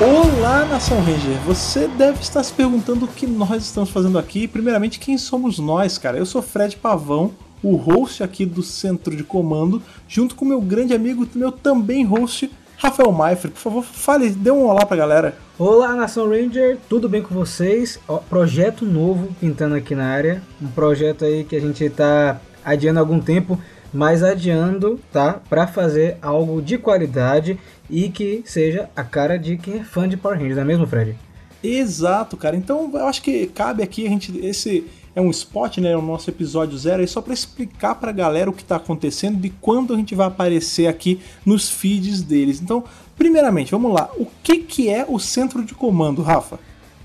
Olá, Nação Ranger! Você deve estar se perguntando o que nós estamos fazendo aqui. Primeiramente, quem somos nós, cara? Eu sou Fred Pavão, o host aqui do Centro de Comando, junto com meu grande amigo, meu também host, Rafael Maifre. Por favor, fale, dê um olá pra galera. Olá, Nação Ranger, tudo bem com vocês? Ó, projeto novo pintando aqui na área, um projeto aí que a gente está adiando algum tempo, mas adiando, tá? Para fazer algo de qualidade e que seja a cara de quem é fã de Power Rangers, não é mesmo, Fred? Exato, cara. Então eu acho que cabe aqui a gente. Esse é um spot, né? O nosso episódio zero, aí só para explicar pra galera o que tá acontecendo e quando a gente vai aparecer aqui nos feeds deles. Então, primeiramente, vamos lá. O que, que é o centro de comando, Rafa?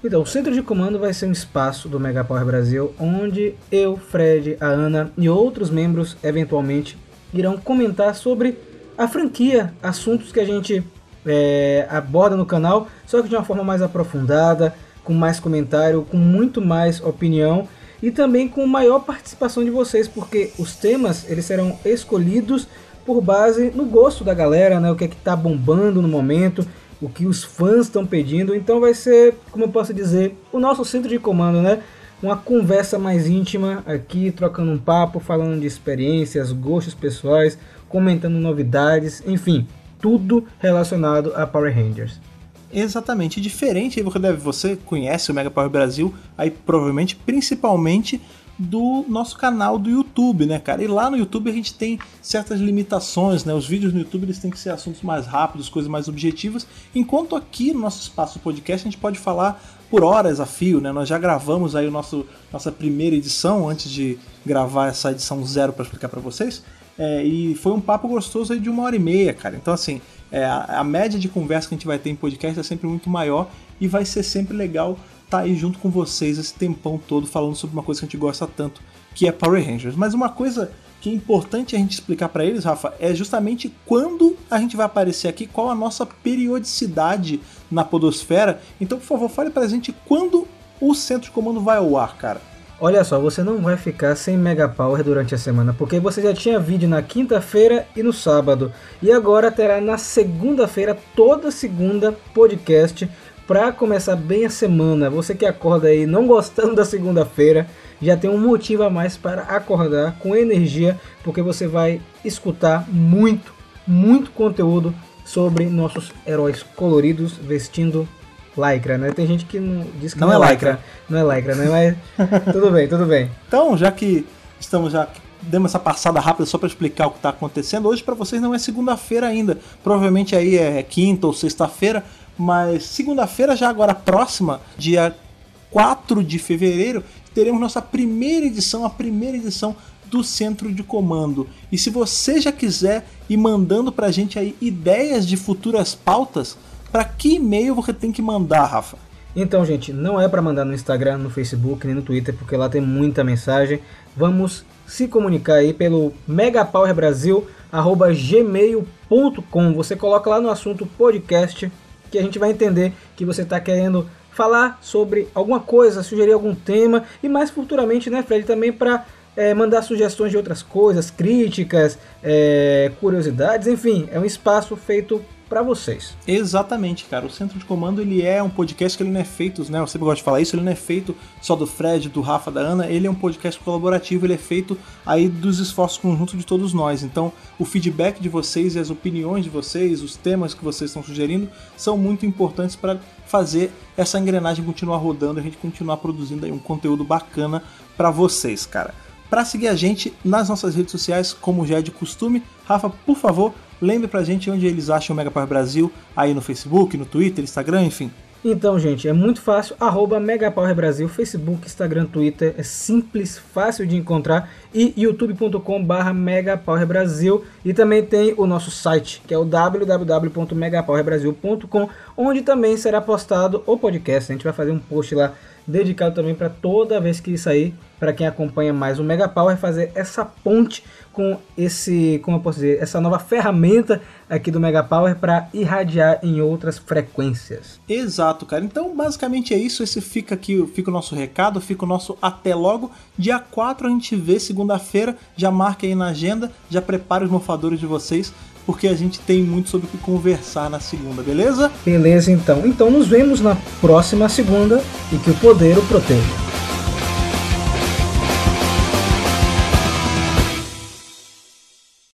Então, o centro de comando vai ser um espaço do Mega Power Brasil onde eu, Fred, a Ana e outros membros eventualmente irão comentar sobre a franquia, assuntos que a gente é, aborda no canal, só que de uma forma mais aprofundada, com mais comentário, com muito mais opinião e também com maior participação de vocês, porque os temas eles serão escolhidos por base no gosto da galera, né? O que é que tá bombando no momento, o que os fãs estão pedindo. Então vai ser, como eu posso dizer, o nosso centro de comando, né? Uma conversa mais íntima aqui, trocando um papo, falando de experiências, gostos pessoais, comentando novidades, enfim, tudo relacionado a Power Rangers. Exatamente, diferente, você deve você conhece o Mega Power Brasil, aí provavelmente principalmente do nosso canal do YouTube, né, cara? E lá no YouTube a gente tem certas limitações, né? Os vídeos no YouTube eles têm que ser assuntos mais rápidos, coisas mais objetivas, enquanto aqui no nosso espaço podcast a gente pode falar por horas a fio, né? Nós já gravamos aí o nosso nossa primeira edição antes de gravar essa edição zero para explicar para vocês. É, e foi um papo gostoso aí de uma hora e meia, cara. Então, assim, é, a, a, média de conversa que a gente vai ter em podcast é sempre muito maior e vai ser sempre legal tá aí junto com vocês esse tempão todo falando sobre uma coisa que a gente gosta tanto, que é Power Rangers. Mas uma coisa que é importante a gente explicar para eles, Rafa, é justamente quando a gente vai aparecer aqui, qual a nossa periodicidade na podosfera. Então, por favor, fale pra gente quando o centro de comando vai ao ar, cara. Olha só, você não vai ficar sem Mega Power durante a semana, porque você já tinha vídeo na quinta-feira e no sábado. E agora terá na segunda-feira, toda segunda, podcast para começar bem a semana. Você que acorda aí não gostando da segunda-feira, já tem um motivo a mais para acordar com energia, porque você vai escutar muito, muito conteúdo sobre nossos heróis coloridos vestindo lycra, né? Tem gente que não, diz que não, não é, é lycra. lycra. Não é lycra, né? Mas tudo bem, tudo bem. Então, já que estamos já demos essa passada rápida só para explicar o que está acontecendo. Hoje para vocês não é segunda-feira ainda, provavelmente aí é quinta ou sexta-feira, mas segunda-feira já agora próxima, dia 4 de fevereiro, teremos nossa primeira edição, a primeira edição do centro de comando. E se você já quiser ir mandando pra gente aí ideias de futuras pautas, para que e-mail você tem que mandar, Rafa? Então, gente, não é para mandar no Instagram, no Facebook, nem no Twitter, porque lá tem muita mensagem. Vamos se comunicar aí pelo megapowerbrasil@gmail.com. Você coloca lá no assunto podcast que a gente vai entender que você está querendo falar sobre alguma coisa, sugerir algum tema e mais futuramente, né, Fred, também para é, mandar sugestões de outras coisas, críticas, é, curiosidades, enfim, é um espaço feito para vocês. Exatamente, cara. O Centro de Comando ele é um podcast que ele não é feito, né? Eu sempre gosto de falar isso, ele não é feito só do Fred, do Rafa, da Ana, ele é um podcast colaborativo, ele é feito aí dos esforços conjuntos de todos nós. Então, o feedback de vocês e as opiniões de vocês, os temas que vocês estão sugerindo, são muito importantes para fazer essa engrenagem continuar rodando, a gente continuar produzindo aí um conteúdo bacana para vocês, cara. Para seguir a gente nas nossas redes sociais, como já é de costume, Rafa, por favor, lembre pra gente onde eles acham o Mega Power Brasil, aí no Facebook, no Twitter, Instagram, enfim. Então, gente, é muito fácil, arroba Megapower Brasil, Facebook, Instagram, Twitter, é simples, fácil de encontrar, e youtube.com barra Megapower Brasil, e também tem o nosso site, que é o www.megapowerbrasil.com, onde também será postado o podcast, a gente vai fazer um post lá dedicado também para toda vez que sair para quem acompanha mais o Mega Power fazer essa ponte com esse, como eu posso dizer, essa nova ferramenta aqui do Mega Power para irradiar em outras frequências. Exato, cara. Então, basicamente é isso. Esse fica aqui, fica o nosso recado, fica o nosso até logo. Dia 4 a gente vê segunda-feira. Já marque aí na agenda, já prepare os mofadores de vocês porque a gente tem muito sobre o que conversar na segunda, beleza? Beleza, então. Então nos vemos na próxima segunda e que o poder o proteja.